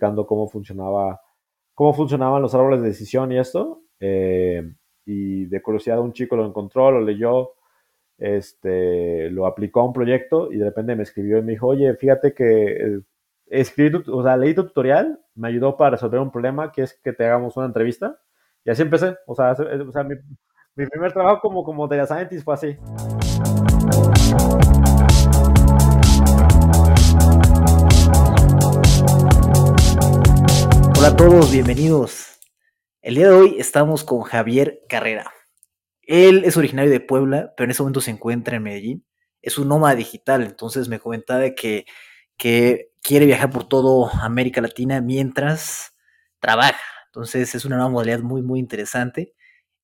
explicando cómo funcionaba, cómo funcionaban los árboles de decisión y esto. Eh, y de curiosidad un chico lo encontró, lo leyó, este, lo aplicó a un proyecto y de repente me escribió y me dijo, oye, fíjate que eh, escribí, o sea, leí tu tutorial, me ayudó para resolver un problema, que es que te hagamos una entrevista. Y así empecé. O sea, o sea mi, mi, primer trabajo como, como data scientist fue así. Hola a todos, bienvenidos. El día de hoy estamos con Javier Carrera. Él es originario de Puebla, pero en ese momento se encuentra en Medellín. Es un nómada digital, entonces me comentaba que, que quiere viajar por toda América Latina mientras trabaja. Entonces es una nueva modalidad muy, muy interesante.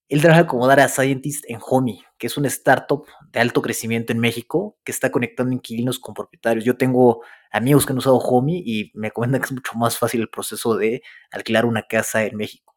Él trabaja como Data Scientist en Homey, que es una startup de alto crecimiento en México que está conectando inquilinos con propietarios. Yo tengo amigos que han usado Homey y me comentan que es mucho más fácil el proceso de alquilar una casa en México.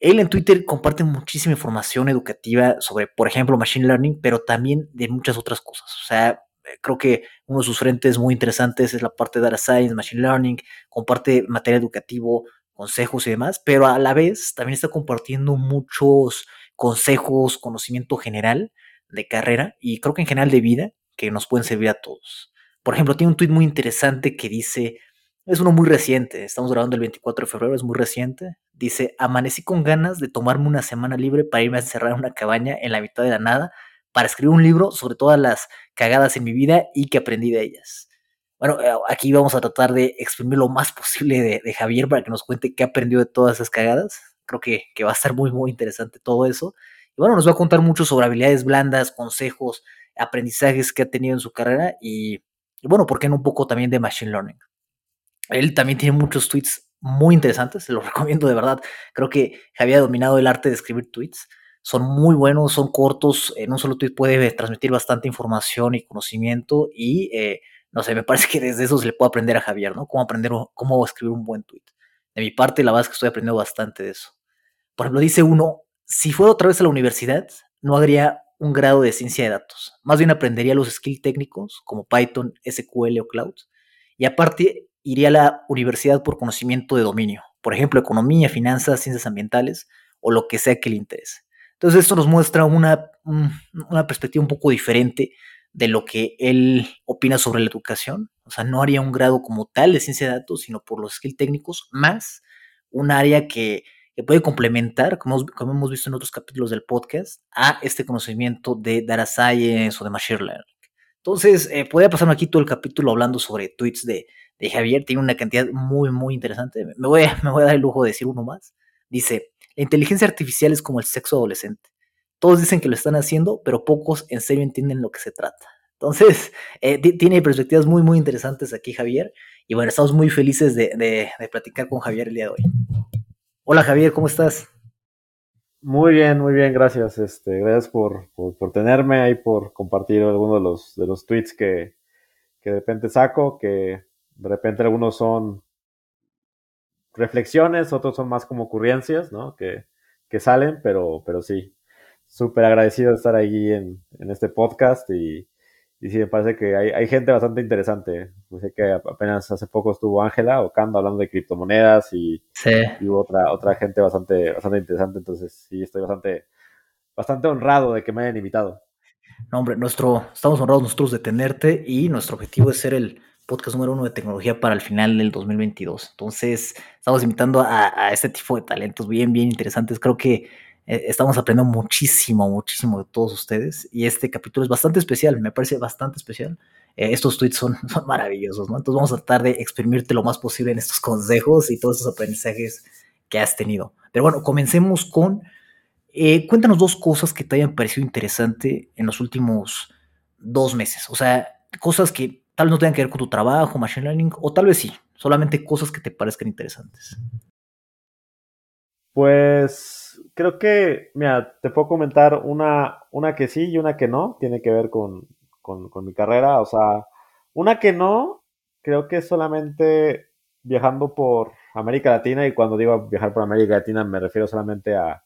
Él en Twitter comparte muchísima información educativa sobre, por ejemplo, Machine Learning, pero también de muchas otras cosas. O sea, creo que uno de sus frentes muy interesantes es la parte de Data Science, Machine Learning, comparte material educativo, consejos y demás, pero a la vez también está compartiendo muchos consejos, conocimiento general de carrera y creo que en general de vida que nos pueden servir a todos. Por ejemplo, tiene un tweet muy interesante que dice, es uno muy reciente, estamos grabando el 24 de febrero, es muy reciente. Dice, amanecí con ganas de tomarme una semana libre para irme a encerrar en una cabaña en la mitad de la nada para escribir un libro sobre todas las cagadas en mi vida y que aprendí de ellas. Bueno, eh, aquí vamos a tratar de exprimir lo más posible de, Javier para que nos cuente qué aprendió de todas esas cagadas. Creo que, que va a estar muy, muy interesante todo eso. Y bueno, nos va a contar mucho sobre habilidades blandas, consejos, aprendizajes que ha tenido en su carrera y, bueno, ¿por qué no un poco también de Machine Learning? Él también tiene muchos tweets muy interesantes, se los recomiendo de verdad. Creo que había dominado el arte de escribir tweets. Son muy buenos, son cortos, en un solo tweet puede transmitir bastante información y conocimiento y eh, no sé, me parece que desde eso se le puede aprender a Javier, ¿no? Cómo aprender, cómo escribir un buen tweet. De mi parte, la verdad es que estoy aprendiendo bastante de eso. Por ejemplo, dice uno, si fuera otra vez a la universidad, no haría un grado de ciencia de datos. Más bien aprendería los skills técnicos como Python, SQL o Cloud. Y aparte, iría a la universidad por conocimiento de dominio, por ejemplo, economía, finanzas, ciencias ambientales o lo que sea que le interese. Entonces esto nos muestra una, una perspectiva un poco diferente de lo que él opina sobre la educación. O sea, no haría un grado como tal de ciencia de datos, sino por los skills técnicos, más un área que, puede complementar, como, como, hemos visto en otros capítulos del podcast, a este conocimiento de data science o de machine learning. Entonces, eh, podría pasarme aquí todo el capítulo hablando sobre tweets de, de Javier, tiene una cantidad muy, muy interesante. Me voy, me voy a dar el lujo de decir uno más. Dice, la inteligencia artificial es como el sexo adolescente. Todos dicen que lo están haciendo, pero pocos en serio entienden lo que se trata. Entonces, eh, tiene perspectivas muy, muy interesantes aquí Javier. Y bueno, estamos muy felices de, de, platicar con Javier el día de hoy. Hola Javier, ¿cómo estás? Muy bien, muy bien, gracias. Este, gracias por, por, por tenerme ahí, por compartir algunos de los, de los tweets que, que de repente saco, que de repente algunos son reflexiones, otros son más como ocurrencias, ¿no? Que, que salen, pero, pero sí, súper agradecido de estar ahí en, en este podcast y, y, sí, me parece que hay, hay gente bastante interesante. sé que apenas hace poco estuvo Ángela Ocando hablando de criptomonedas y, y, hubo otra, otra gente bastante, bastante interesante, entonces sí, estoy bastante, bastante honrado de que me hayan invitado. No, hombre, nuestro, estamos honrados nosotros de tenerte y nuestro objetivo es ser el podcast número uno de tecnología para el final del 2022. Entonces, estamos invitando a, este tipo de talentos bien, bien interesantes. Creo que eh, estamos aprendiendo muchísimo, muchísimo de todos ustedes. Y este capítulo es bastante especial, me parece bastante especial. Eh, estos tweets son, son, maravillosos, ¿no? Entonces vamos a tratar de exprimirte lo más posible en estos consejos y todos esos aprendizajes que has tenido. Pero bueno, comencemos con, eh, cuéntanos dos cosas que te hayan parecido interesante en los últimos dos meses. O sea, cosas que Tal vez no tengan que ver con tu trabajo, machine learning, o tal vez sí, solamente cosas que te parezcan interesantes. Pues creo que, mira, te puedo comentar una, una que sí y una que no, tiene que ver con, con, mi carrera. O sea, una que no, creo que solamente viajando por América Latina, y cuando digo viajar por América Latina me refiero solamente a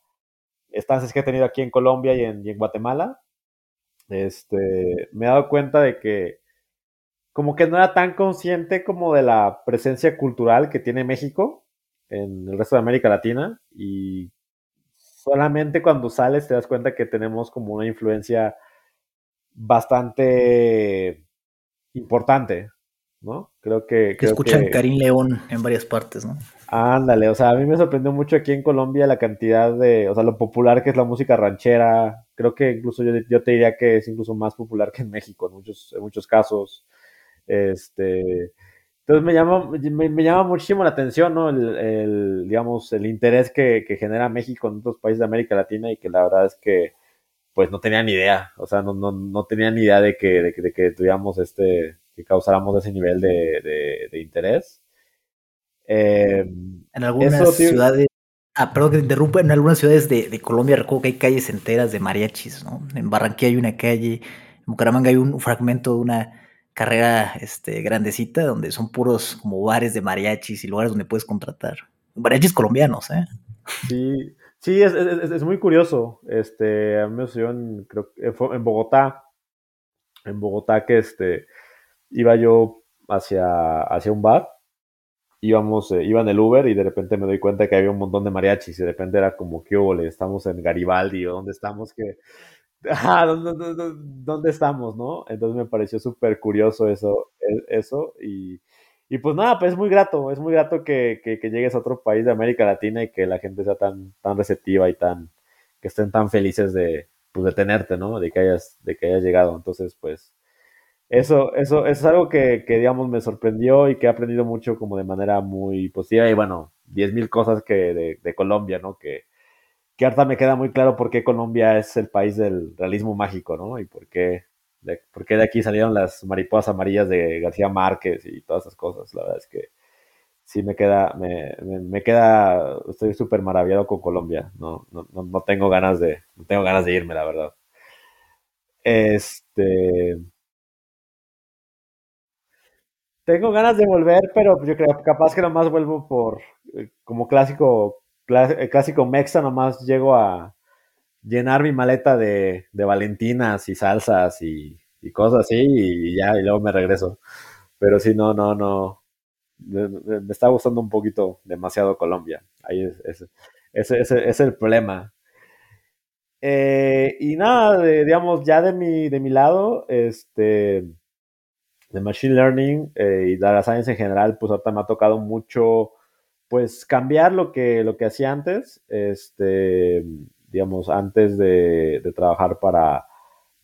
estancias que he tenido aquí en Colombia y en, y en Guatemala. Este, me he dado cuenta de que como que no era tan consciente como de la presencia cultural que tiene México en el resto de América Latina y solamente cuando sales te das cuenta que tenemos como una influencia bastante importante, ¿no? Creo que... que escuchan Karim León en varias partes, ¿no? Ándale, o sea, a mí me sorprendió mucho aquí en Colombia la cantidad de, o sea, lo popular que es la música ranchera. Creo que incluso yo, yo te diría que es incluso más popular que en México en muchos, en muchos casos. Este, entonces me llama, me, llama muchísimo la atención, ¿no? El, digamos, el interés que, genera México en otros países de América Latina y que la verdad es que, pues no tenía ni idea, o sea, no, no, no tenía ni idea de que, de, que tuviéramos este, que causáramos ese nivel de, interés. Eh, en algunas ciudades, ah, perdón que te interrumpa, en algunas ciudades de, Colombia recuerdo que hay calles enteras de mariachis, ¿no? En Barranquilla hay una calle, en Bucaramanga hay un fragmento de una carrera este, grandecita donde son puros como bares de mariachis y lugares donde puedes contratar. Mariachis colombianos, ¿eh? Sí, sí, es, es, muy curioso. Este, a mí me sucedió en, creo, en Bogotá, en Bogotá que este, iba yo hacia, hacia un bar, íbamos, eh, iba en el Uber y de repente me doy cuenta que había un montón de mariachis y de repente era como, ¿qué hubo? Estamos en Garibaldi o dónde estamos, que ¿dónde, estamos, no? Entonces me pareció súper curioso eso, e, eso y, y, pues nada, pues es muy grato, es muy grato que, que, llegues a otro país de América Latina y que la gente sea tan, tan receptiva y tan, que estén tan felices de, pues, de tenerte, ¿no? De que hayas, de que hayas llegado. Entonces, pues, eso, eso, es algo que, que, digamos, me sorprendió y que he aprendido mucho como de manera muy positiva y bueno, 10.000 cosas que de, de Colombia, ¿no? Que, que ahorita me queda muy claro por qué Colombia es el país del realismo mágico, ¿no? Y por qué de, aquí salieron las mariposas amarillas de García Márquez y todas esas cosas. La verdad es que sí me queda, me, me, queda, estoy súper maravillado con Colombia. No, no, no, tengo ganas de, no tengo ganas de irme, la verdad. Este. Tengo ganas de volver, pero yo creo capaz que nomás vuelvo por eh, como clásico el clásico mexa, nomás llego a llenar mi maleta de, valentinas y salsas y, cosas así y ya, y luego me regreso. Pero sí, no, no, no. Me, está gustando un poquito demasiado Colombia. Ahí es, ese es, el problema. Eh, y nada, digamos, ya de mi, de mi lado, este, de Machine Learning eh, y Data Science en general, pues ahorita me ha tocado mucho pues cambiar lo que, lo que hacía antes, este, digamos, antes de, trabajar para,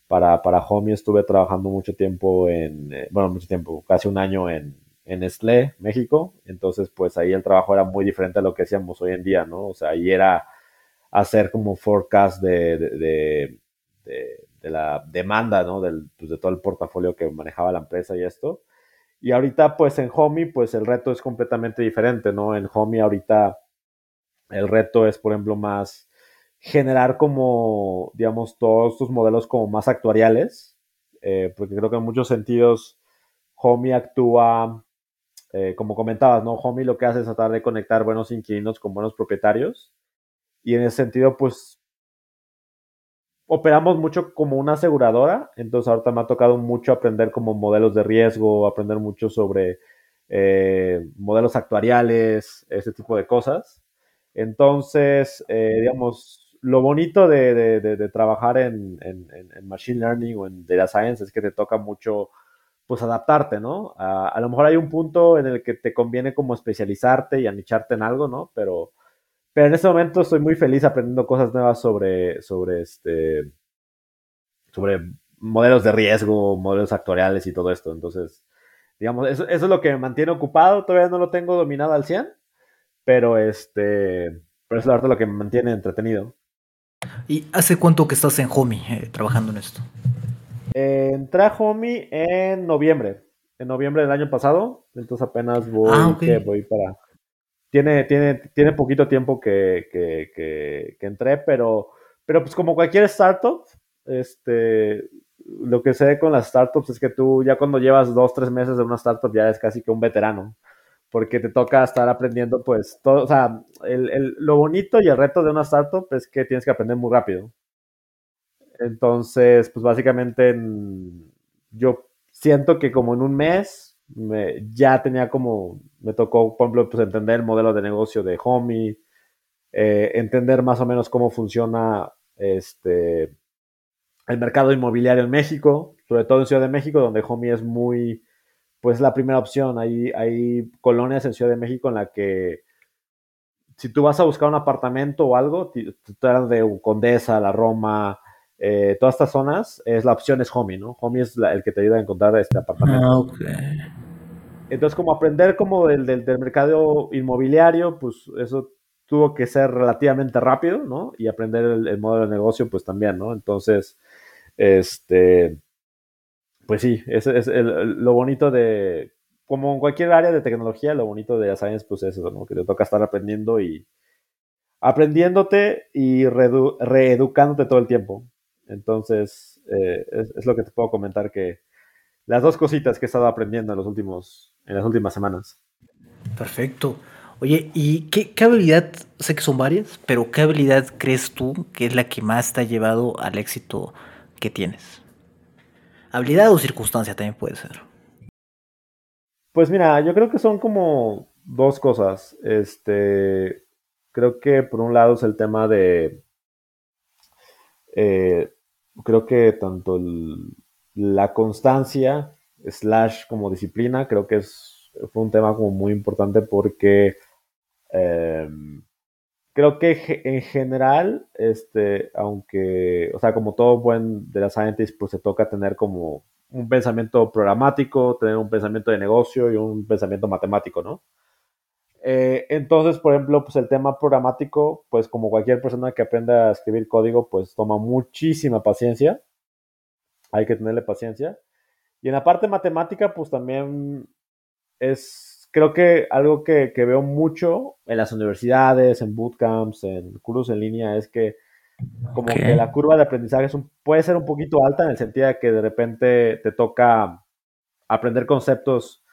para, para Homey estuve trabajando mucho tiempo en, eh, bueno, mucho tiempo, casi un año en, en Nestlé, México, entonces pues ahí el trabajo era muy diferente a lo que hacíamos hoy en día, ¿no? O sea, ahí era hacer como forecast de, de, de, la demanda, ¿no? Del, pues, de todo el portafolio que manejaba la empresa y esto. Y ahorita, pues en Homey, pues el reto es completamente diferente, ¿no? En Homey ahorita el reto es, por ejemplo, más generar como, digamos, todos estos modelos como más actuariales, eh, porque creo que en muchos sentidos Homey actúa, eh, como comentabas, ¿no? Homey lo que hace es tratar de conectar buenos inquilinos con buenos propietarios. Y en ese sentido, pues operamos mucho como una aseguradora, entonces ahorita me ha tocado mucho aprender como modelos de riesgo, aprender mucho sobre eh, modelos actuariales, ese tipo de cosas. Entonces, eh, digamos, lo bonito de, trabajar en, Machine Learning o en Data Science es que te toca mucho, pues, adaptarte, ¿no? A, a, lo mejor hay un punto en el que te conviene como especializarte y anicharte en algo, ¿no? Pero pero en este momento estoy muy feliz aprendiendo cosas nuevas sobre, sobre este, sobre modelos de riesgo, modelos actuariales y todo esto. Entonces, digamos, eso, es lo que me mantiene ocupado. Todavía no lo tengo dominado al 100, pero este, pero es lo que me mantiene entretenido. ¿Y hace cuánto que estás en Homey eh, trabajando en esto? Eh, entré a Homey en noviembre, en noviembre del año pasado, entonces apenas voy, ah, voy para tiene, tiene, tiene poquito tiempo que, que, entré, pero, pero pues como cualquier startup, este, lo que sé con las startups es que tú ya cuando llevas dos, tres meses de una startup ya eres casi que un veterano, porque te toca estar aprendiendo pues todo, o sea, el, lo bonito y el reto de una startup es que tienes que aprender muy rápido. Entonces, pues básicamente yo siento que como en un mes ya tenía como, me tocó, por ejemplo, pues entender el modelo de negocio de Homey, eh, entender más o menos cómo funciona este, el mercado inmobiliario en México, sobre todo en Ciudad de México, donde Homey es muy, pues la primera opción. Hay, hay colonias en Ciudad de México en la que si tú vas a buscar un apartamento o algo, tú eres de Condesa, La Roma, eh, todas estas zonas, es la opción es Homey, ¿no? Homey es el que te ayuda a encontrar este apartamento. Ah, Entonces, como aprender como del, del, mercado inmobiliario, pues eso tuvo que ser relativamente rápido, ¿no? Y aprender el, modelo de negocio, pues también, ¿no? Entonces, este, pues sí, es, es lo bonito de, como en cualquier área de tecnología, lo bonito de la science, pues es eso, ¿no? Que te toca estar aprendiendo y aprendiéndote y reeducándote todo el tiempo. Entonces, eh, es, lo que te puedo comentar que las dos cositas que he estado aprendiendo en, los últimos, en las últimas semanas. Perfecto. Oye, ¿y qué, habilidad, sé que son varias, pero qué habilidad crees tú que es la que más te ha llevado al éxito que tienes? Habilidad o circunstancia también puede ser. Pues mira, yo creo que son como dos cosas. Este, creo que por un lado es el tema de eh, creo que tanto la constancia slash como disciplina, creo que es, fue un tema como muy importante porque em, creo que en general, este, aunque, o sea, como todo buen de la scientist, pues se toca tener como un pensamiento programático, tener un pensamiento de negocio y un pensamiento matemático, ¿no? Eh, entonces, por ejemplo, pues el tema programático, pues como cualquier persona que aprenda a escribir código, pues toma muchísima paciencia. Hay que tenerle paciencia. Y en la parte matemática, pues también es, creo que algo que, veo mucho en las universidades, en bootcamps, en cursos en línea, es que como que la curva de aprendizaje puede ser un poquito alta en el sentido de que de repente te toca aprender conceptos,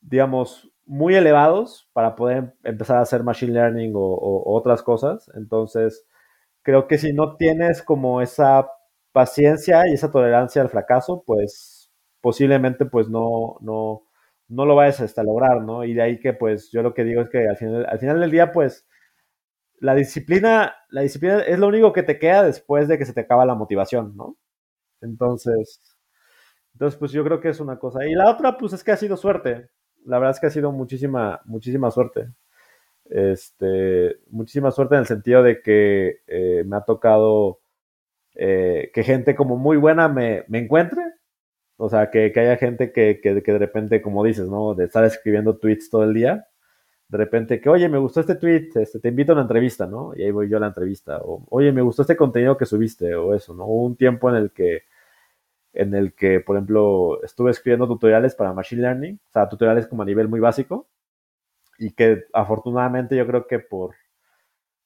digamos, muy elevados para poder empezar a hacer machine learning o, otras cosas. Entonces, creo que si no tienes como esa paciencia y esa tolerancia al fracaso, pues posiblemente pues no, no, no lo vayas a lograr, ¿no? Y de ahí que pues yo lo que digo es que al final, al final del día pues la disciplina, la disciplina es lo único que te queda después de que se te acaba la motivación, ¿no? Entonces, entonces pues yo creo que es una cosa. Y la otra pues es que ha sido suerte la verdad es que ha sido muchísima, muchísima suerte. Este, muchísima suerte en el sentido de que eh, me ha tocado eh, que gente como muy buena me, encuentre. O sea, que, haya gente que, de repente, como dices, ¿no? De estar escribiendo tweets todo el día. De repente que, oye, me gustó este tweet, este, te invito a una entrevista, ¿no? Y ahí voy yo a la entrevista. O, oye, me gustó este contenido que subiste, o eso, ¿no? Hubo un tiempo en el que en el que, por ejemplo, estuve escribiendo tutoriales para Machine Learning, o sea, tutoriales como a nivel muy básico, y que afortunadamente yo creo que por,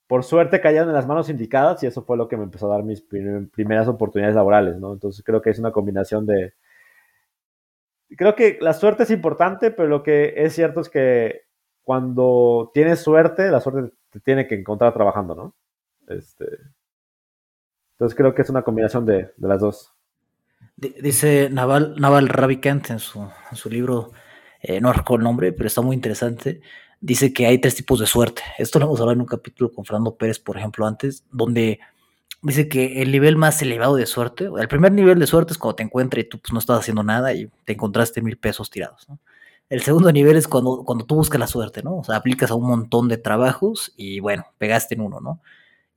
por suerte cayeron en las manos indicadas y eso fue lo que me empezó a dar mis primeras oportunidades laborales, ¿no? Entonces creo que es una combinación de... Creo que la suerte es importante, pero lo que es cierto es que cuando tienes suerte, la suerte te tiene que encontrar trabajando, ¿no? Este... Entonces creo que es una combinación de, de las dos. Dice Naval, Naval Ravikant en su, su libro, eh, no recuerdo el nombre, pero está muy interesante. Dice que hay tres tipos de suerte. Esto lo hemos hablado en un capítulo con Fernando Pérez, por ejemplo, antes, donde dice que el nivel más elevado de suerte, el primer nivel de suerte es cuando te encuentras y tú pues, no estás haciendo nada y te encontraste mil pesos tirados. El segundo nivel es cuando, cuando tú buscas la suerte, ¿no? O sea, aplicas a un montón de trabajos y bueno, pegaste en uno, ¿no?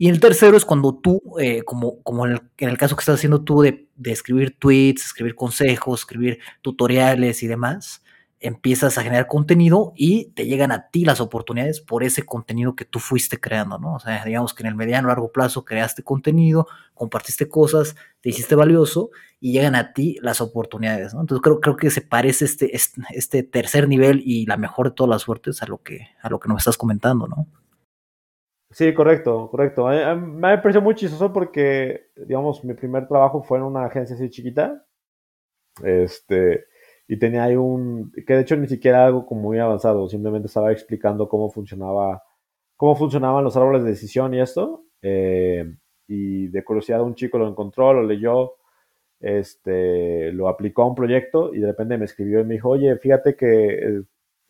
Y el tercero es cuando tú, eh, como, en el, caso que estás haciendo tú de, escribir tweets, escribir consejos, escribir tutoriales y demás, empiezas a generar contenido y te llegan a ti las oportunidades por ese contenido que tú fuiste creando, ¿no? O sea, digamos que en el mediano largo plazo creaste contenido, compartiste cosas, te hiciste valioso y llegan a ti las oportunidades, ¿no? Entonces creo, creo que se parece este, este, este tercer nivel y la mejor de todas las suertes a lo que, a lo que nos estás comentando, ¿no? Sí, correcto, correcto. me ha parecido muy chistoso porque, digamos, mi primer trabajo fue en una agencia así chiquita. Este, y tenía ahí un, que de hecho ni siquiera algo como muy avanzado, simplemente estaba explicando cómo funcionaba, cómo funcionaban los árboles de decisión y esto. Eh, y de curiosidad un chico lo encontró, lo leyó este, lo aplicó a un proyecto y de repente me escribió y me dijo, oye, fíjate que eh,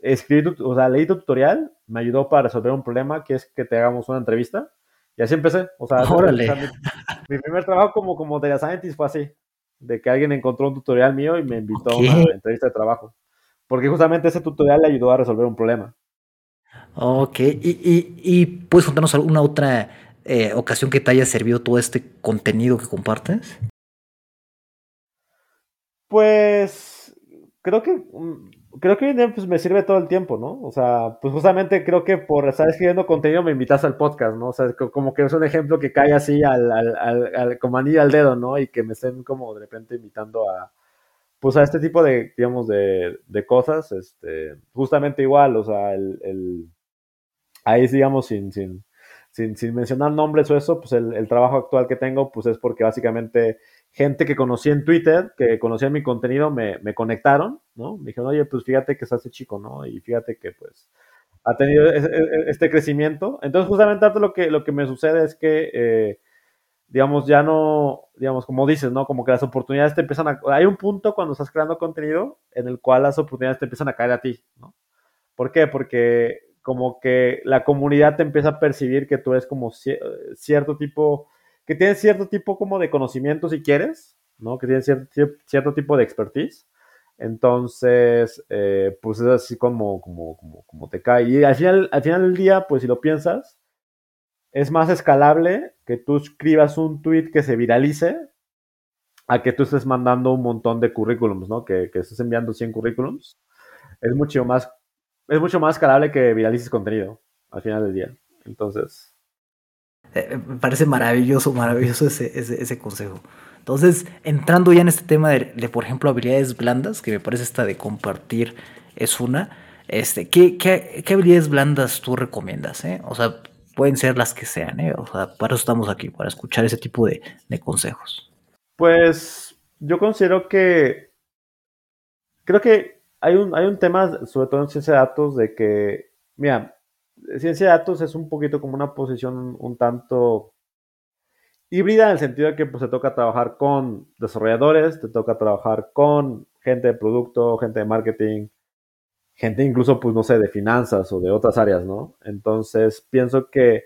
escribí o sea, leí tu tutorial, me ayudó para resolver un problema, que es que te hagamos una entrevista. Y así empecé. O sea, mi, primer trabajo como, como data scientist fue así, de que alguien encontró un tutorial mío y me invitó a una entrevista de trabajo. Porque justamente ese tutorial le ayudó a resolver un problema. Ok, y, y, y puedes contarnos alguna otra eh, ocasión que te haya servido todo este contenido que compartes? Pues creo que mm, creo que hoy en día pues, me sirve todo el tiempo, ¿no? O sea, pues justamente creo que por estar escribiendo contenido me invitas al podcast, ¿no? O sea, como que es un ejemplo que cae así al, al, al, como anillo al dedo, ¿no? Y que me estén como de repente invitando a, pues a este tipo de, digamos, de, de cosas, este, justamente igual, o sea, el, el ahí digamos sin, sin, sin, sin, mencionar nombres o eso, pues el, el trabajo actual que tengo, pues es porque básicamente gente que conocí en Twitter, que conocía mi contenido, me, conectaron, ¿no? Me dijeron, oye, pues fíjate que está este chico, ¿no? Y fíjate que, pues, ha tenido este crecimiento. Entonces, justamente lo que, lo que me sucede es que, eh, digamos, ya no, digamos, como dices, ¿no? Como que las oportunidades te empiezan a... Hay un punto cuando estás creando contenido en el cual las oportunidades te empiezan a caer a ti, ¿no? ¿Por qué? Porque como que la comunidad te empieza a percibir que tú eres como cierto tipo que tienen cierto tipo como de conocimiento si quieres, ¿no? Que tienen cierto, tipo de expertise. Entonces, eh, pues es así como, como, como, como te cae. Y al final, al final del día, pues si lo piensas, es más escalable que tú escribas un tweet que se viralice a que tú estés mandando un montón de currículums, ¿no? Que, que estés enviando 100 currículums. Es mucho más, es mucho más escalable que viralices contenido al final del día. Entonces, eh, me parece maravilloso, maravilloso ese, ese, consejo. Entonces, entrando ya en este tema de, por ejemplo, habilidades blandas, que me parece esta de compartir es una, este, ¿qué, qué, qué habilidades blandas tú recomiendas? Eh? O sea, pueden ser las que sean, ¿eh? O sea, para eso estamos aquí, para escuchar ese tipo de, de consejos. Pues yo considero que creo que hay un, hay un tema, sobre todo en ciencia de datos, de que, mira, ciencia de datos es un poquito como una posición un tanto híbrida en el sentido de que pues, te toca trabajar con desarrolladores, te toca trabajar con gente de producto, gente de marketing, gente incluso, pues no sé, de finanzas o de otras áreas, ¿no? Entonces, pienso que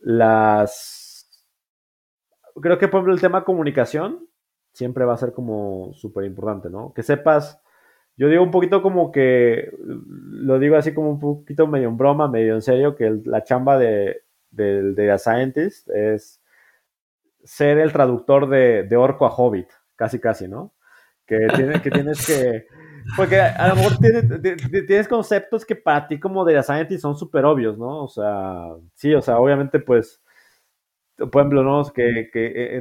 las... Creo que, por ejemplo, el tema comunicación siempre va a ser como súper importante, ¿no? Que sepas yo digo un poquito como que, lo digo así como un poquito medio en broma, medio en serio, que la chamba de, de, de Scientist es ser el traductor de, de, Orco a Hobbit, casi casi, ¿no? Que, tiene, que tienes que... Porque a lo mejor tienes, tienes conceptos que para ti como de Scientist son súper obvios, ¿no? O sea, sí, o sea, obviamente pues por ejemplo, ¿no? que, que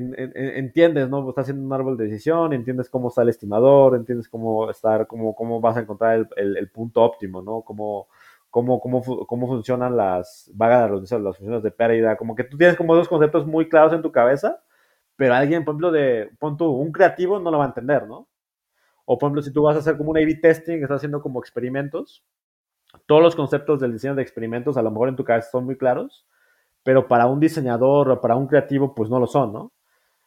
entiendes, ¿no? Estás haciendo un árbol de decisión, entiendes cómo está el estimador, entiendes cómo estar, cómo, cómo vas a encontrar el, el, punto óptimo, ¿no? Cómo, cómo, cómo, cómo funcionan las vagas de las funciones de pérdida, como que tú tienes como dos conceptos muy claros en tu cabeza, pero alguien, por ejemplo, de, pon tú, un creativo no lo va a entender, ¿no? O, por ejemplo, si tú vas a hacer como un A-B testing, estás haciendo como experimentos, todos los conceptos del diseño de experimentos a lo mejor en tu cabeza son muy claros, pero para un diseñador o para un creativo, pues no lo son, ¿no?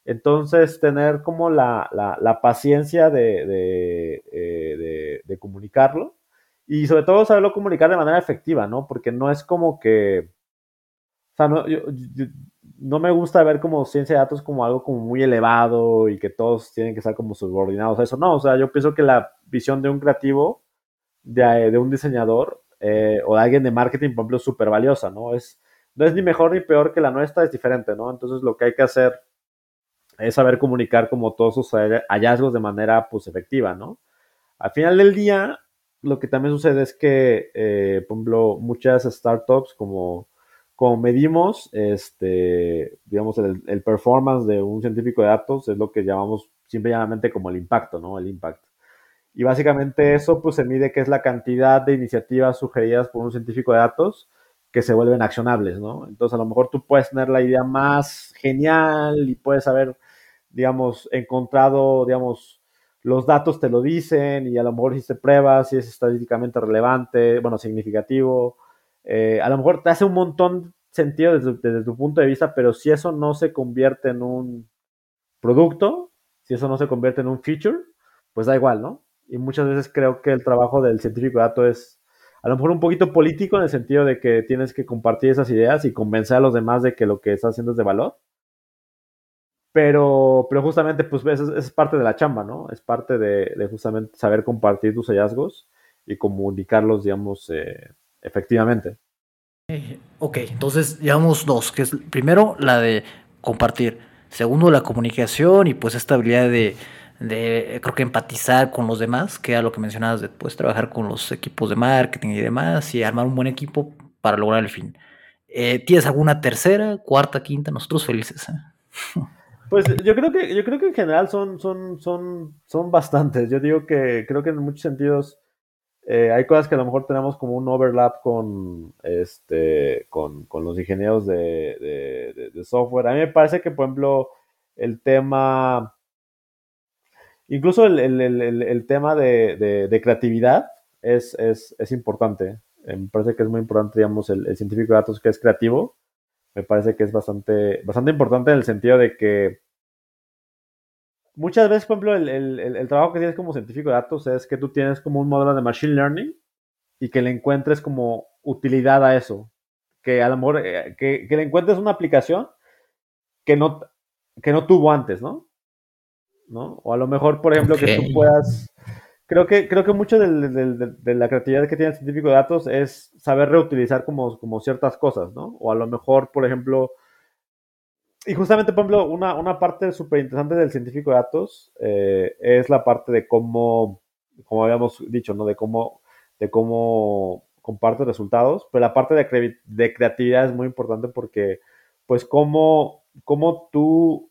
Entonces, tener como la, la, paciencia de, de, eh, de, comunicarlo y sobre todo saberlo comunicar de manera efectiva, ¿no? Porque no es como que, o sea, no, no me gusta ver como ciencia de datos como algo como muy elevado y que todos tienen que estar como subordinados a eso, no, o sea, yo pienso que la visión de un creativo, de, de un diseñador eh, o de alguien de marketing, por ejemplo, es súper valiosa, ¿no? Es no es ni mejor ni peor que la nuestra, es diferente, ¿no? Entonces lo que hay que hacer es saber comunicar como todos sus hallazgos de manera pues efectiva, ¿no? Al final del día, lo que también sucede es que, eh, por ejemplo, muchas startups como, como medimos, este, digamos, el, performance de un científico de datos es lo que llamamos simplemente como el impacto, ¿no? El impact. Y básicamente eso pues se mide que es la cantidad de iniciativas sugeridas por un científico de datos que se vuelven accionables, ¿no? Entonces a lo mejor tú puedes tener la idea más genial y puedes haber, digamos, encontrado, digamos, los datos te lo dicen y a lo mejor hiciste pruebas si es estadísticamente relevante, bueno, significativo. Eh, a lo mejor te hace un montón sentido desde, desde, tu punto de vista, pero si eso no se convierte en un producto, si eso no se convierte en un feature, pues da igual, ¿no? Y muchas veces creo que el trabajo del científico de datos es a lo mejor un poquito político en el sentido de que tienes que compartir esas ideas y convencer a los demás de que lo que estás haciendo es de valor. Pero, pero justamente, pues es, es parte de la chamba, ¿no? Es parte de, justamente saber compartir tus hallazgos y comunicarlos, digamos, eh, efectivamente. Eh, ok, entonces llevamos dos, que es primero la de compartir, segundo la comunicación y pues esta habilidad de de creo que empatizar con los demás, que era lo que mencionabas de pues, trabajar con los equipos de marketing y demás y armar un buen equipo para lograr el fin. Eh, ¿Tienes alguna tercera, cuarta, quinta? Nosotros felices. ¿eh? Pues yo creo que yo creo que en general son son son son bastantes. Yo digo que creo que en muchos sentidos eh, hay cosas que a lo mejor tenemos como un overlap con este con, con los ingenieros de, de, de, software. A mí me parece que por ejemplo el tema Incluso el, tema de, creatividad es, importante. Eh, me parece que es muy importante, digamos, el, científico de datos que es creativo. Me parece que es bastante, bastante importante en el sentido de que muchas veces, por ejemplo, el, trabajo que tienes como científico de datos es que tú tienes como un modelo de machine learning y que le encuentres como utilidad a eso. Que a lo mejor, eh, que, le encuentres una aplicación que no, que no tuvo antes, ¿no? ¿No? O a lo mejor, por ejemplo, que tú puedas... Creo que, creo que mucho de la creatividad que tiene el científico de datos es saber reutilizar como, como ciertas cosas, ¿no? O a lo mejor, por ejemplo, y justamente, por ejemplo, una, una parte súper interesante del científico de datos eh, es la parte de cómo, como habíamos dicho, ¿no? De cómo, de cómo comparte resultados, pero la parte de, de creatividad es muy importante porque, pues, cómo, cómo tú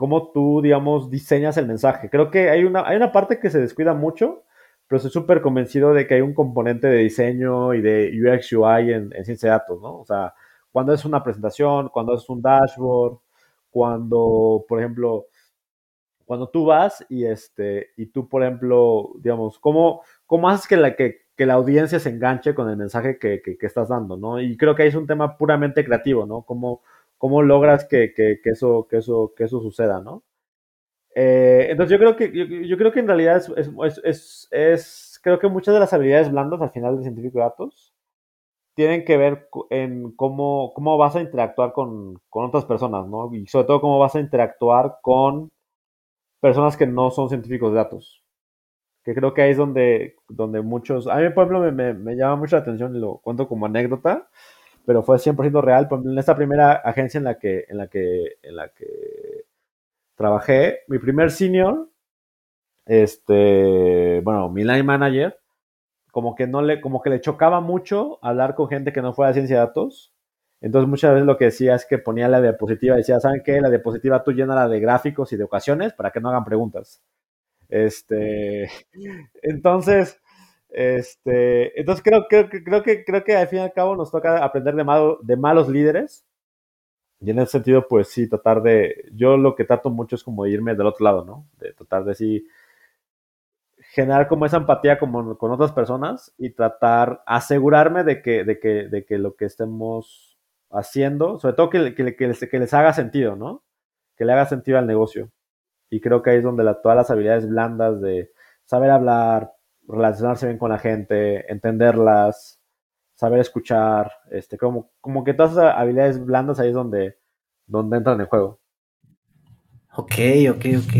cómo tú, digamos, diseñas el mensaje. Creo que hay una, hay una parte que se descuida mucho, pero estoy súper convencido de que hay un componente de diseño y de UX UI en, en ciencia de datos, ¿no? O sea, cuando es una presentación, cuando es un dashboard, cuando, por ejemplo, cuando tú vas y este y tú por ejemplo digamos cómo cómo haces que la que, que la audiencia se enganche con el mensaje que, que, estás dando no y creo que ahí es un tema puramente creativo no cómo cómo logras que, eso, que, eso, que eso suceda, ¿no? Eh, entonces yo creo que, yo, creo que en realidad es, es, creo que muchas de las habilidades blandas al final del científico de datos tienen que ver en cómo, cómo vas a interactuar con, con, otras personas, ¿no? Y sobre todo cómo vas a interactuar con personas que no son científicos de datos. Que creo que ahí es donde, donde muchos... A mí, por ejemplo, me, me, me llama mucho la atención y lo cuento como anécdota pero fue 100% real. En esta primera agencia en la que, en la que, en la que trabajé, mi primer senior, este, bueno, mi line manager, como que no le, como que le chocaba mucho hablar con gente que no fuera de ciencia de datos. Entonces muchas veces lo que decía es que ponía la diapositiva, decía, ¿saben qué? La diapositiva tú la de gráficos y de ocasiones para que no hagan preguntas. Este, entonces, este, entonces creo, creo, creo, que, creo que al fin y al cabo nos toca aprender de, malo, de malos líderes. Y en ese sentido, pues sí, tratar de, yo lo que trato mucho es como irme del otro lado, ¿no? De tratar de sí generar como esa empatía como con otras personas y tratar, asegurarme de que, de que, de que lo que estemos haciendo, sobre todo que, que, que les haga sentido, ¿no? Que le haga sentido al negocio. Y creo que ahí es donde la, todas las habilidades blandas de saber hablar, relacionarse bien con la gente, entenderlas, saber escuchar, este, como, como que todas esas habilidades blandas ahí es donde, donde entran en juego. Ok, ok, ok.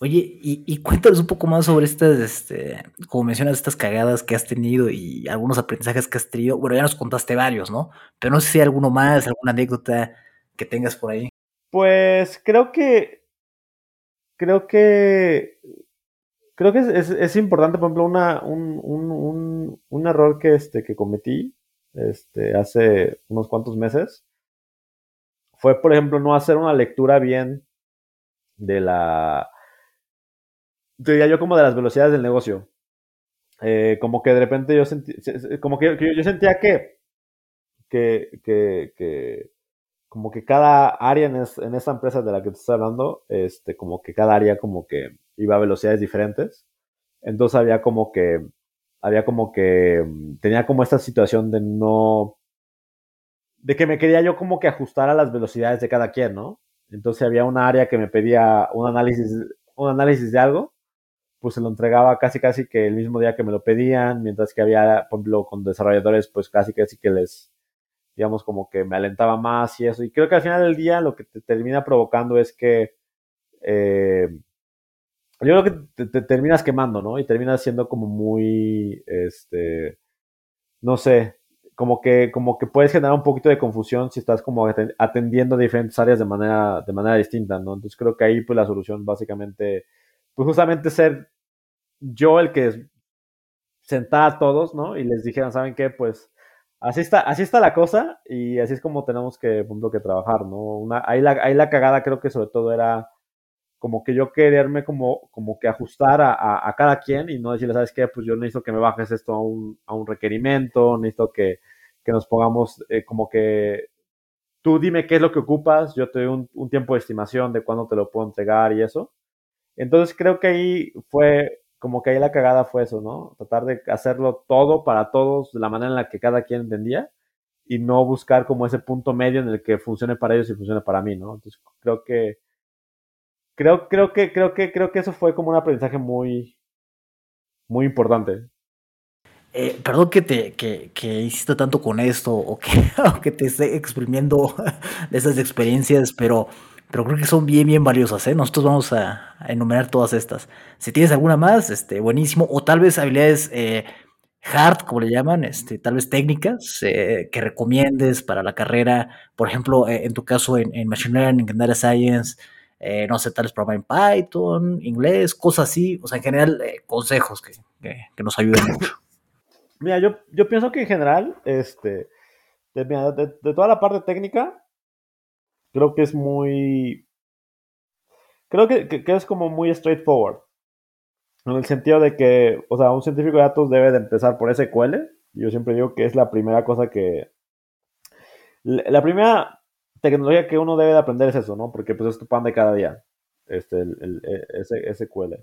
Oye, y, y, cuéntanos un poco más sobre estas, este, como mencionas, estas cagadas que has tenido y algunos aprendizajes que has tenido. Bueno, ya nos contaste varios, ¿no? Pero no sé si hay alguno más, alguna anécdota que tengas por ahí. Pues creo que, creo que creo que es, es, importante, por ejemplo, una, un, un, un, error que, este, que cometí este, hace unos cuantos meses fue, por ejemplo, no hacer una lectura bien de la, diría yo como de las velocidades del negocio. Eh, como que de repente yo sentí, como que, yo sentía que, que, que, como que cada área en, en esta empresa de la que te estoy hablando, este, como que cada área como que iba a velocidades diferentes. Entonces había como que, había como que, mm, tenía como esta situación de no, de que me quería yo como que ajustar a las velocidades de cada quien, ¿no? Entonces había un área que me pedía un análisis, un análisis de algo, pues se lo entregaba casi casi que el mismo día que me lo pedían, mientras que había, por ejemplo, con desarrolladores, pues casi casi que les, digamos, como que me alentaba más y eso. Y creo que al final del día lo que te termina provocando es que eh, yo creo que te, terminas quemando, ¿no? Y terminas siendo como muy, este, no sé, como que, como que puedes generar un poquito de confusión si estás como atendiendo diferentes áreas de manera, de manera distinta, ¿no? Entonces creo que ahí pues la solución básicamente, pues justamente ser yo el que sentara a todos, ¿no? Y les dijeran, ¿saben qué? Pues así está, así está la cosa y así es como tenemos que, punto, que trabajar, ¿no? Una, ahí, la, ahí la cagada creo que sobre todo era como que yo quererme como, como que ajustar a, cada quien y no decirle, ¿sabes qué? Pues yo necesito que me bajes esto a un, a un requerimiento, necesito que, que nos pongamos eh, como que tú dime qué es lo que ocupas, yo te doy un, un, tiempo de estimación de cuándo te lo puedo entregar y eso. Entonces creo que ahí fue, como que ahí la cagada fue eso, ¿no? Tratar de hacerlo todo para todos de la manera en la que cada quien entendía y no buscar como ese punto medio en el que funcione para ellos y funcione para mí, ¿no? Entonces creo que creo, creo que, creo que, creo que eso fue como un aprendizaje muy, muy importante. Eh, perdón que te que, que, hiciste tanto con esto o que, que te esté exprimiendo de esas experiencias, pero, pero creo que son bien, bien valiosas. ¿eh? Nosotros vamos a, enumerar todas estas. Si tienes alguna más, este, buenísimo. O tal vez habilidades eh, hard, como le llaman, este, tal vez técnicas eh, que recomiendes para la carrera. Por ejemplo, en tu caso en, en Machine Learning, en Data Science, eh, no sé, tal vez programar en Python, inglés, cosas así, o sea, en general, eh, consejos que, que, nos ayuden mucho. Mira, yo, yo pienso que en general, este, de, de, toda la parte técnica, creo que es muy, creo que, es como muy straightforward, en el sentido de que, o sea, un científico de datos debe de empezar por SQL, yo siempre digo que es la primera cosa que, la primera tecnología que uno debe de aprender es eso, ¿no? Porque pues es tu pan de cada día, este, el, el, SQL.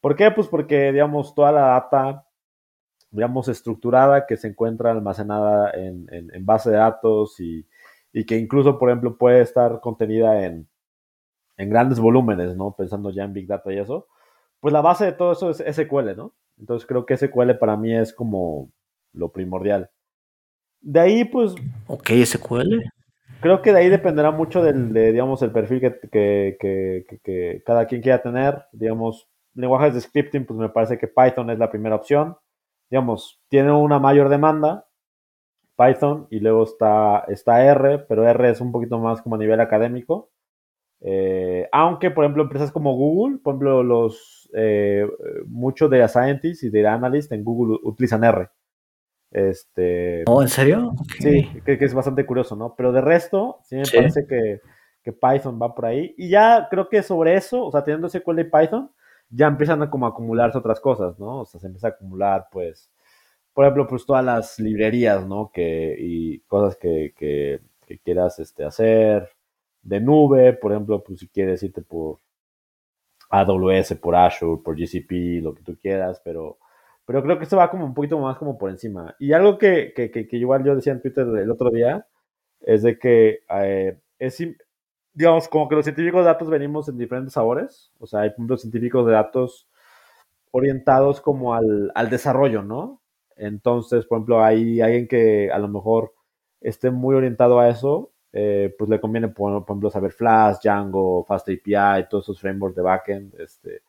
¿Por qué? Pues porque, digamos, toda la data, digamos, estructurada que se encuentra almacenada en, en, base de datos y, y, que incluso, por ejemplo, puede estar contenida en, en grandes volúmenes, ¿no? Pensando ya en Big Data y eso, pues la base de todo eso es SQL, ¿no? Entonces creo que SQL para mí es como lo primordial. De ahí, pues... Ok, SQL creo que de ahí dependerá mucho del, de, digamos, el perfil que, que, que, cada quien quiera tener. Digamos, lenguajes de scripting, pues me parece que Python es la primera opción. Digamos, tiene una mayor demanda, Python, y luego está, está R, pero R es un poquito más como a nivel académico. Eh, aunque, por ejemplo, empresas como Google, por ejemplo, los eh, muchos de scientists y de analysts en Google utilizan R. Este, ¿Oh, en serio? Sí, que, que, es bastante curioso, ¿no? Pero de resto, sí me parece que, que, Python va por ahí. Y ya creo que sobre eso, o sea, teniendo SQL y Python, ya empiezan a como acumularse otras cosas, ¿no? O sea, se empieza a acumular, pues, por ejemplo, pues todas las librerías, ¿no? Que, y cosas que, que, que quieras este, hacer de nube, por ejemplo, pues si quieres irte por AWS, por Azure, por GCP, lo que tú quieras, pero pero creo que esto va como un poquito más como por encima. Y algo que, que, que, igual yo decía en Twitter el otro día es de que eh, es, digamos, como que los científicos de datos venimos en diferentes sabores. O sea, hay puntos científicos de datos orientados como al, al desarrollo, ¿no? Entonces, por ejemplo, hay alguien que a lo mejor esté muy orientado a eso, eh, pues le conviene, por, por, ejemplo, saber Flash, Django, Fast API, todos esos frameworks de backend, este,